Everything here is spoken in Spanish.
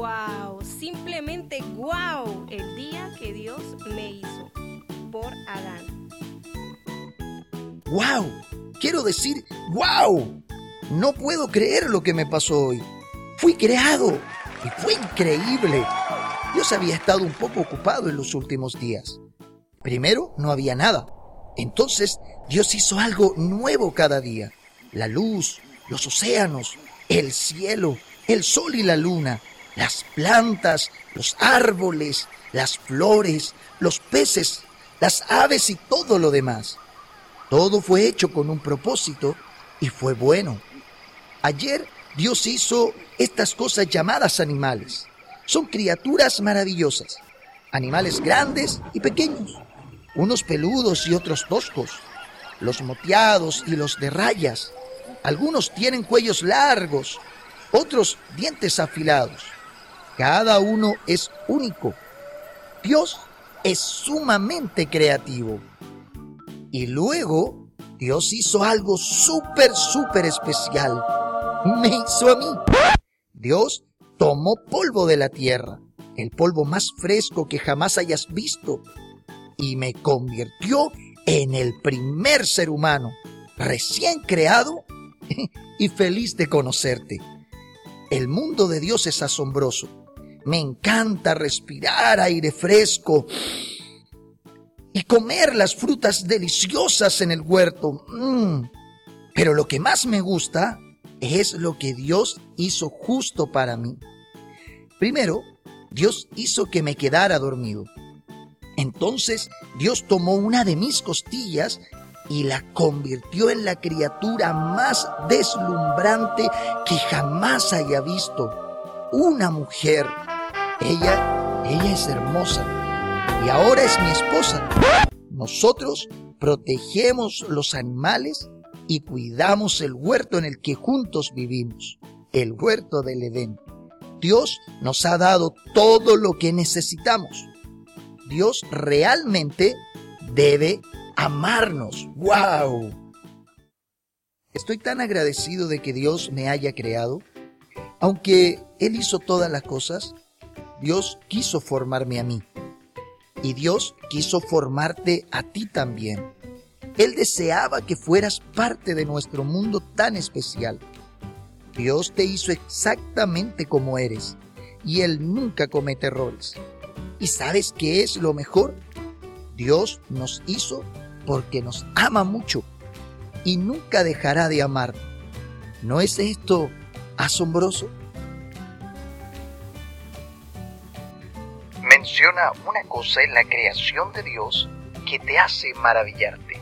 wow, simplemente wow, el día que Dios me hizo por Adán. ¡Wow! Quiero decir, ¡wow! No puedo creer lo que me pasó hoy. Fui creado y fue increíble. Dios había estado un poco ocupado en los últimos días. Primero, no había nada. Entonces, Dios hizo algo nuevo cada día. La luz, los océanos, el cielo, el sol y la luna, las plantas, los árboles, las flores, los peces, las aves y todo lo demás. Todo fue hecho con un propósito y fue bueno. Ayer Dios hizo estas cosas llamadas animales. Son criaturas maravillosas, animales grandes y pequeños, unos peludos y otros toscos, los moteados y los de rayas. Algunos tienen cuellos largos, otros dientes afilados. Cada uno es único. Dios es sumamente creativo. Y luego Dios hizo algo súper, súper especial. Me hizo a mí. Dios tomó polvo de la tierra, el polvo más fresco que jamás hayas visto, y me convirtió en el primer ser humano, recién creado y feliz de conocerte. El mundo de Dios es asombroso. Me encanta respirar aire fresco y comer las frutas deliciosas en el huerto. Mm. Pero lo que más me gusta es lo que Dios hizo justo para mí. Primero, Dios hizo que me quedara dormido. Entonces Dios tomó una de mis costillas y la convirtió en la criatura más deslumbrante que jamás haya visto. Una mujer. Ella, ella es hermosa y ahora es mi esposa. Nosotros protegemos los animales y cuidamos el huerto en el que juntos vivimos, el huerto del Edén. Dios nos ha dado todo lo que necesitamos. Dios realmente debe amarnos. ¡Wow! Estoy tan agradecido de que Dios me haya creado. Aunque Él hizo todas las cosas, Dios quiso formarme a mí y Dios quiso formarte a ti también. Él deseaba que fueras parte de nuestro mundo tan especial. Dios te hizo exactamente como eres y Él nunca comete errores. ¿Y sabes qué es lo mejor? Dios nos hizo porque nos ama mucho y nunca dejará de amar. ¿No es esto asombroso? Una cosa en la creación de Dios que te hace maravillarte.